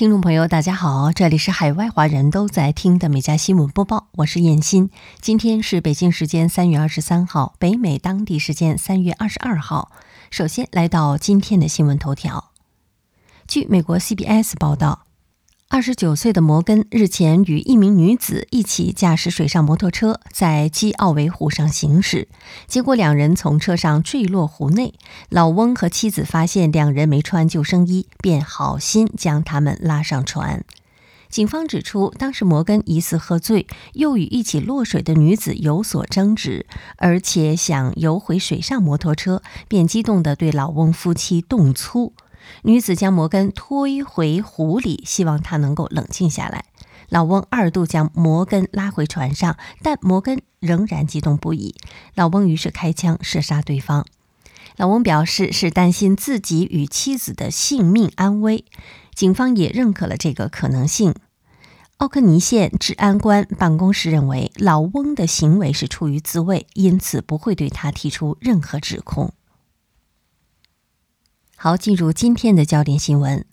听众朋友，大家好，这里是海外华人都在听的美家新闻播报，我是燕欣。今天是北京时间三月二十三号，北美当地时间三月二十二号。首先来到今天的新闻头条。据美国 CBS 报道。二十九岁的摩根日前与一名女子一起驾驶水上摩托车在基奥维湖上行驶，结果两人从车上坠落湖内。老翁和妻子发现两人没穿救生衣，便好心将他们拉上船。警方指出，当时摩根疑似喝醉，又与一起落水的女子有所争执，而且想游回水上摩托车，便激动地对老翁夫妻动粗。女子将摩根推回湖里，希望他能够冷静下来。老翁二度将摩根拉回船上，但摩根仍然激动不已。老翁于是开枪射杀对方。老翁表示是担心自己与妻子的性命安危。警方也认可了这个可能性。奥克尼县治安官办公室认为，老翁的行为是出于自卫，因此不会对他提出任何指控。好，进入今天的焦点新闻。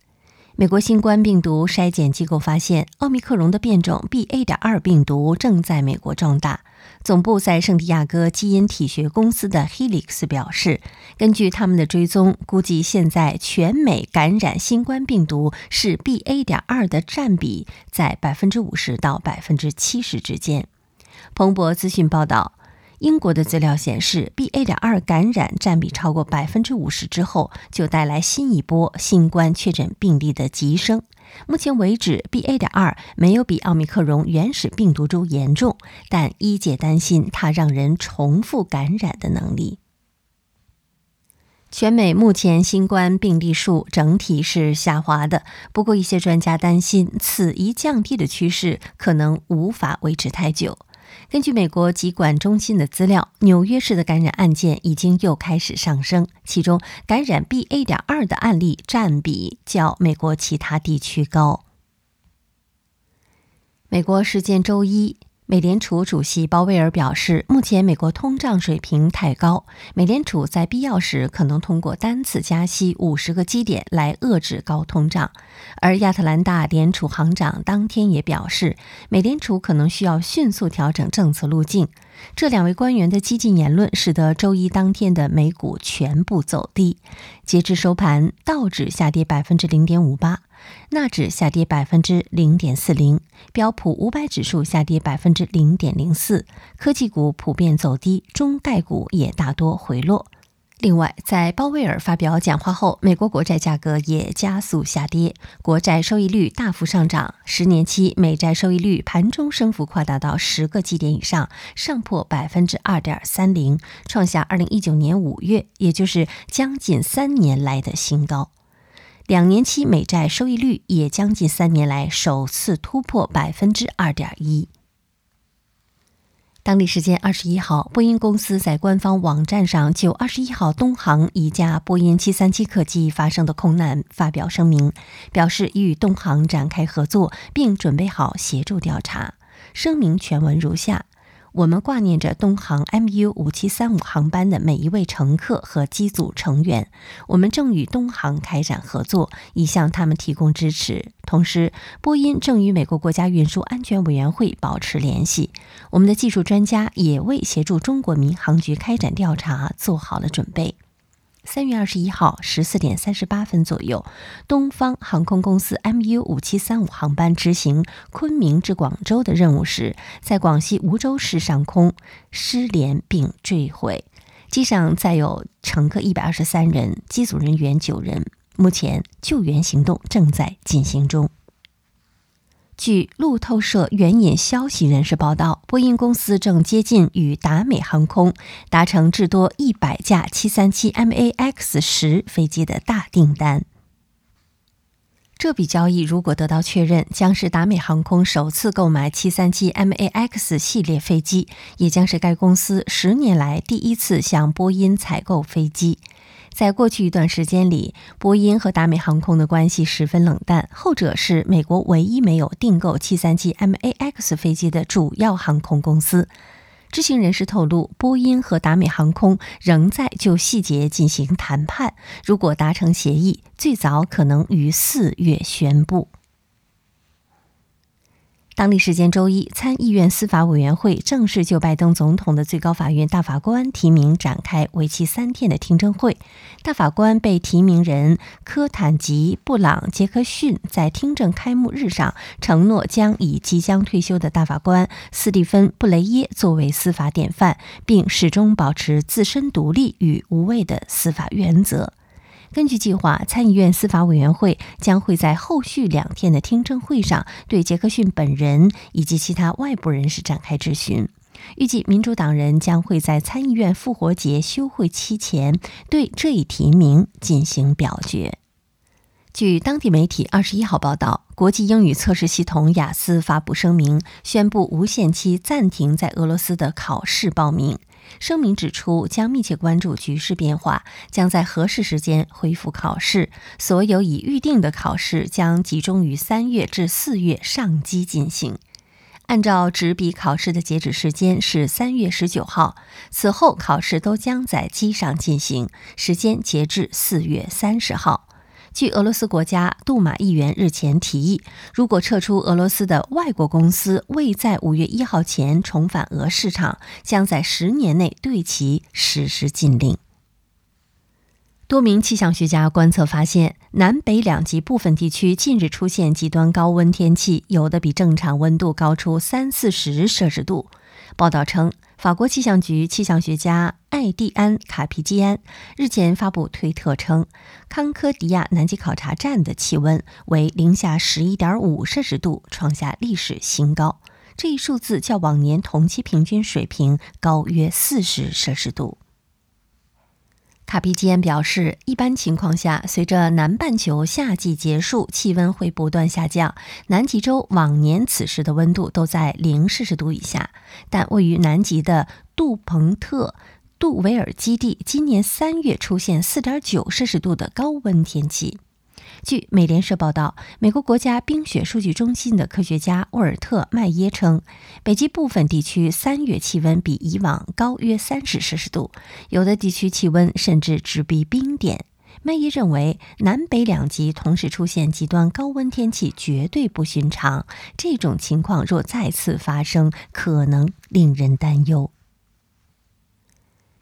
美国新冠病毒筛检机构发现，奥密克戎的变种 BA. 点二病毒正在美国壮大。总部在圣地亚哥基因体学公司的 Helix 表示，根据他们的追踪，估计现在全美感染新冠病毒是 BA. 点二的占比在百分之五十到百分之七十之间。彭博资讯报道。英国的资料显示，BA. 点二感染占比超过百分之五十之后，就带来新一波新冠确诊病例的急升。目前为止，BA. 点二没有比奥密克戎原始病毒株严重，但医界担心它让人重复感染的能力。全美目前新冠病例数整体是下滑的，不过一些专家担心，此一降低的趋势可能无法维持太久。根据美国疾管中心的资料，纽约市的感染案件已经又开始上升，其中感染 BA. 点二的案例占比较美国其他地区高。美国时间周一。美联储主席鲍威尔表示，目前美国通胀水平太高，美联储在必要时可能通过单次加息五十个基点来遏制高通胀。而亚特兰大联储行长当天也表示，美联储可能需要迅速调整政策路径。这两位官员的激进言论使得周一当天的美股全部走低。截至收盘，道指下跌百分之零点五八。纳指下跌百分之零点四零，标普五百指数下跌百分之零点零四，科技股普遍走低，中概股也大多回落。另外，在鲍威尔发表讲话后，美国国债价格也加速下跌，国债收益率大幅上涨，十年期美债收益率盘中升幅扩大到十个基点以上，上破百分之二点三零，创下二零一九年五月，也就是将近三年来的新高。两年期美债收益率也将近三年来首次突破百分之二点一。当地时间二十一号，波音公司在官方网站上就二十一号东航一架波音七三七客机发生的空难发表声明，表示已与东航展开合作，并准备好协助调查。声明全文如下。我们挂念着东航 MU 五七三五航班的每一位乘客和机组成员。我们正与东航开展合作，以向他们提供支持。同时，波音正与美国国家运输安全委员会保持联系。我们的技术专家也为协助中国民航局开展调查做好了准备。三月二十一号十四点三十八分左右，东方航空公司 MU 五七三五航班执行昆明至广州的任务时，在广西梧州市上空失联并坠毁。机上载有乘客一百二十三人，机组人员九人。目前救援行动正在进行中。据路透社援引消息人士报道，波音公司正接近与达美航空达成至多一百架737 MAX 十飞机的大订单。这笔交易如果得到确认，将是达美航空首次购买737 MAX 系列飞机，也将是该公司十年来第一次向波音采购飞机。在过去一段时间里，波音和达美航空的关系十分冷淡。后者是美国唯一没有订购737 MAX 飞机的主要航空公司。知情人士透露，波音和达美航空仍在就细节进行谈判。如果达成协议，最早可能于四月宣布。当地时间周一，参议院司法委员会正式就拜登总统的最高法院大法官提名展开为期三天的听证会。大法官被提名人科坦吉·布朗·杰克逊在听证开幕日上承诺将以即将退休的大法官斯蒂芬·布雷耶作为司法典范，并始终保持自身独立与无畏的司法原则。根据计划，参议院司法委员会将会在后续两天的听证会上对杰克逊本人以及其他外部人士展开质询。预计民主党人将会在参议院复活节休会期前对这一提名进行表决。据当地媒体二十一号报道，国际英语测试系统雅思发布声明，宣布无限期暂停在俄罗斯的考试报名。声明指出，将密切关注局势变化，将在合适时间恢复考试。所有已预定的考试将集中于三月至四月上机进行。按照纸笔考试的截止时间是三月十九号，此后考试都将在机上进行，时间截至四月三十号。据俄罗斯国家杜马议员日前提议，如果撤出俄罗斯的外国公司未在五月一号前重返俄市场，将在十年内对其实施禁令。多名气象学家观测发现，南北两极部分地区近日出现极端高温天气，有的比正常温度高出三四十摄氏度。报道称。法国气象局气象学家艾蒂安·卡皮基安日前发布推特称，康科迪亚南极考察站的气温为零下十一点五摄氏度，创下历史新高。这一数字较往年同期平均水平高约四十摄氏度。卡皮基安表示，一般情况下，随着南半球夏季结束，气温会不断下降。南极洲往年此时的温度都在零摄氏度以下，但位于南极的杜彭特杜维尔基地今年三月出现四点九摄氏度的高温天气。据美联社报道，美国国家冰雪数据中心的科学家沃尔特·麦耶称，北极部分地区三月气温比以往高约三十摄氏度，有的地区气温甚至直逼冰点。麦耶认为，南北两极同时出现极端高温天气绝对不寻常，这种情况若再次发生，可能令人担忧。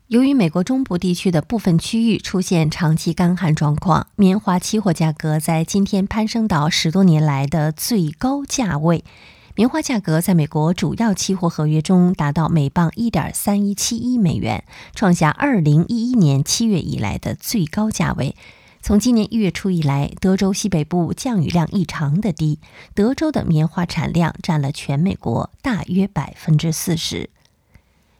由于美国中部地区的部分区域出现长期干旱状况，棉花期货价格在今天攀升到十多年来的最高价位。棉花价格在美国主要期货合约中达到每磅一点三一七一美元，创下二零一一年七月以来的最高价位。从今年一月初以来，德州西北部降雨量异常的低，德州的棉花产量占了全美国大约百分之四十。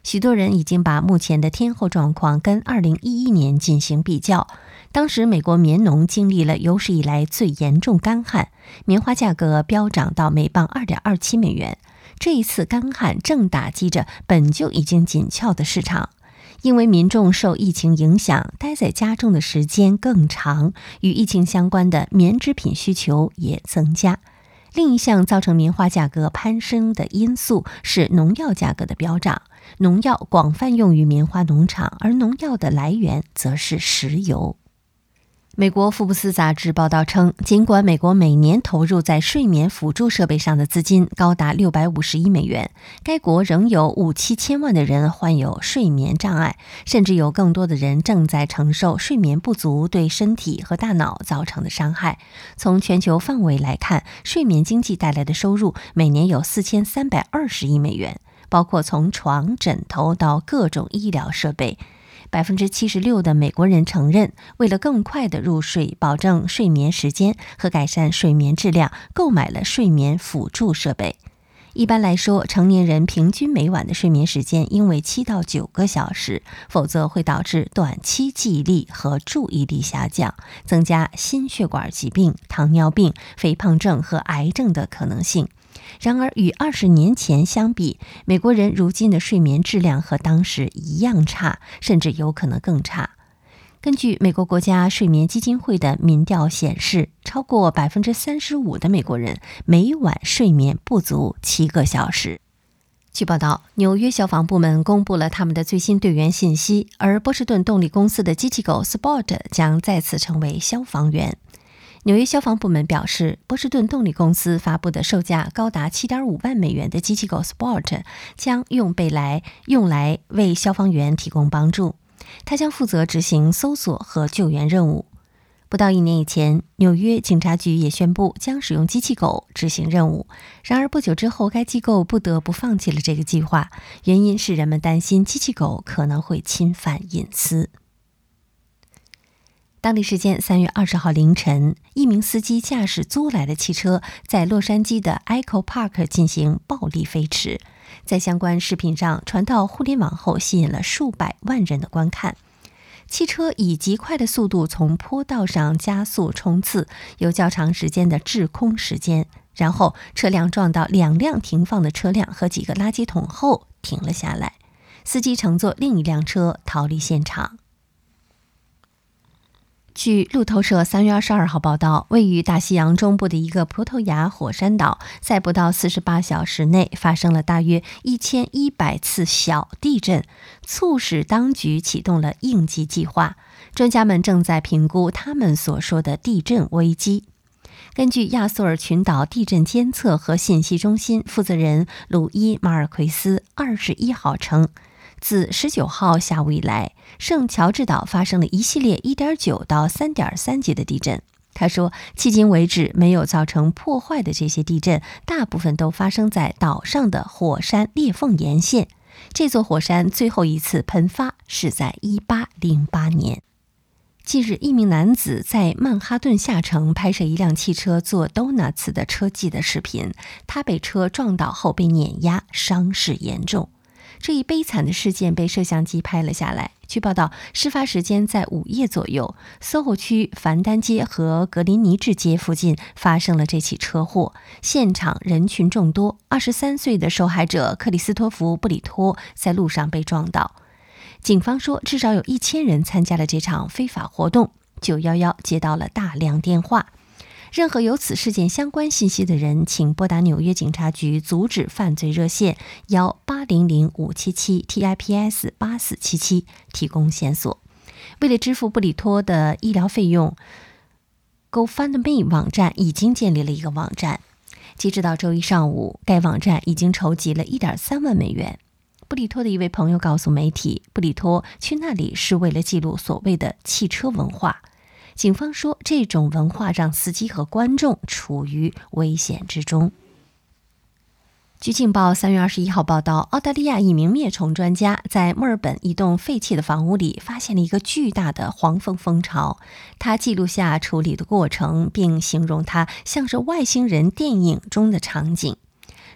许多人已经把目前的天候状况跟2011年进行比较。当时，美国棉农经历了有史以来最严重干旱，棉花价格飙涨到每磅2.27美元。这一次干旱正打击着本就已经紧俏的市场，因为民众受疫情影响，待在家中的时间更长，与疫情相关的棉织品需求也增加。另一项造成棉花价格攀升的因素是农药价格的飙涨。农药广泛用于棉花农场，而农药的来源则是石油。美国福布斯杂志报道称，尽管美国每年投入在睡眠辅助设备上的资金高达六百五十亿美元，该国仍有五七千万的人患有睡眠障碍，甚至有更多的人正在承受睡眠不足对身体和大脑造成的伤害。从全球范围来看，睡眠经济带来的收入每年有四千三百二十亿美元。包括从床、枕头到各种医疗设备，百分之七十六的美国人承认，为了更快的入睡、保证睡眠时间和改善睡眠质量，购买了睡眠辅助设备。一般来说，成年人平均每晚的睡眠时间应为七到九个小时，否则会导致短期记忆力和注意力下降，增加心血管疾病、糖尿病、肥胖症和癌症的可能性。然而，与二十年前相比，美国人如今的睡眠质量和当时一样差，甚至有可能更差。根据美国国家睡眠基金会的民调显示，超过百分之三十五的美国人每晚睡眠不足七个小时。据报道，纽约消防部门公布了他们的最新队员信息，而波士顿动力公司的机器狗 Spot 将再次成为消防员。纽约消防部门表示，波士顿动力公司发布的售价高达7.5万美元的机器狗 Sport 将用被来用来为消防员提供帮助。它将负责执行搜索和救援任务。不到一年以前，纽约警察局也宣布将使用机器狗执行任务。然而不久之后，该机构不得不放弃了这个计划，原因是人们担心机器狗可能会侵犯隐私。当地时间三月二十号凌晨，一名司机驾驶租来的汽车在洛杉矶的 Echo Park 进行暴力飞驰，在相关视频上传到互联网后，吸引了数百万人的观看。汽车以极快的速度从坡道上加速冲刺，有较长时间的滞空时间，然后车辆撞到两辆停放的车辆和几个垃圾桶后停了下来，司机乘坐另一辆车逃离现场。据路透社三月二十二号报道，位于大西洋中部的一个葡萄牙火山岛，在不到四十八小时内发生了大约一千一百次小地震，促使当局启动了应急计划。专家们正在评估他们所说的地震危机。根据亚速尔群岛地震监测和信息中心负责人鲁伊·马尔奎斯二十一号称。自十九号下午以来，圣乔治岛发生了一系列一点九到三点三级的地震。他说，迄今为止没有造成破坏的这些地震，大部分都发生在岛上的火山裂缝沿线。这座火山最后一次喷发是在一八零八年。近日，一名男子在曼哈顿下城拍摄一辆汽车做 donuts 的车技的视频，他被车撞倒后被碾压，伤势严重。这一悲惨的事件被摄像机拍了下来。据报道，事发时间在午夜左右，SOHO 区凡丹街和格林尼治街附近发生了这起车祸，现场人群众多。二十三岁的受害者克里斯托弗·布里托在路上被撞倒。警方说，至少有一千人参加了这场非法活动。九幺幺接到了大量电话。任何有此事件相关信息的人，请拨打纽约警察局阻止犯罪热线幺八零零五七七 TIPS 八四七七提供线索。为了支付布里托的医疗费用，GoFundMe 网站已经建立了一个网站。截止到周一上午，该网站已经筹集了一点三万美元。布里托的一位朋友告诉媒体，布里托去那里是为了记录所谓的汽车文化。警方说，这种文化让司机和观众处于危险之中。据《镜报》三月二十一号报道，澳大利亚一名灭虫专家在墨尔本一栋废弃的房屋里发现了一个巨大的黄蜂蜂巢。他记录下处理的过程，并形容它像是外星人电影中的场景。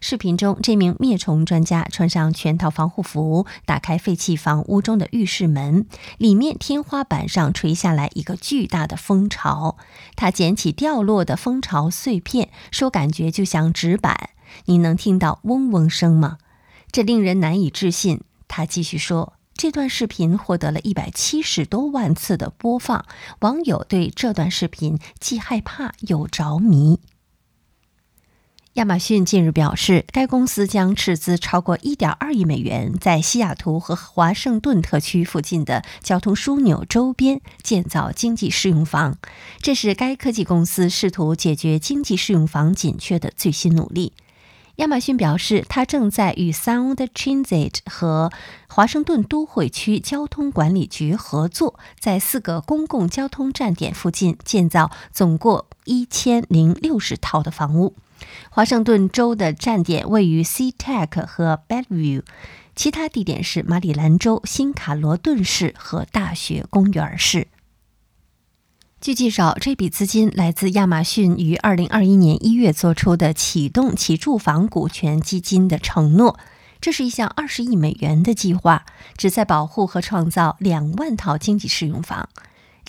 视频中，这名灭虫专家穿上全套防护服，打开废弃房屋中的浴室门，里面天花板上垂下来一个巨大的蜂巢。他捡起掉落的蜂巢碎片，说：“感觉就像纸板，你能听到嗡嗡声吗？这令人难以置信。”他继续说：“这段视频获得了一百七十多万次的播放，网友对这段视频既害怕又着迷。”亚马逊近日表示，该公司将斥资超过1.2亿美元，在西雅图和华盛顿特区附近的交通枢纽周边建造经济适用房。这是该科技公司试图解决经济适用房紧缺的最新努力。亚马逊表示，它正在与 Sound Transit 和华盛顿都会区交通管理局合作，在四个公共交通站点附近建造总共1060套的房屋。华盛顿州的站点位于 SeaTac 和 Bellevue，其他地点是马里兰州新卡罗顿市和大学公园市。据介绍，这笔资金来自亚马逊于2021年1月做出的启动其住房股权基金的承诺。这是一项20亿美元的计划，旨在保护和创造2万套经济适用房。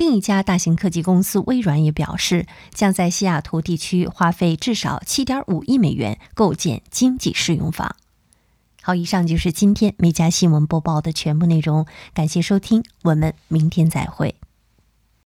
另一家大型科技公司微软也表示，将在西雅图地区花费至少七点五亿美元构建经济适用房。好，以上就是今天每家新闻播报的全部内容，感谢收听，我们明天再会。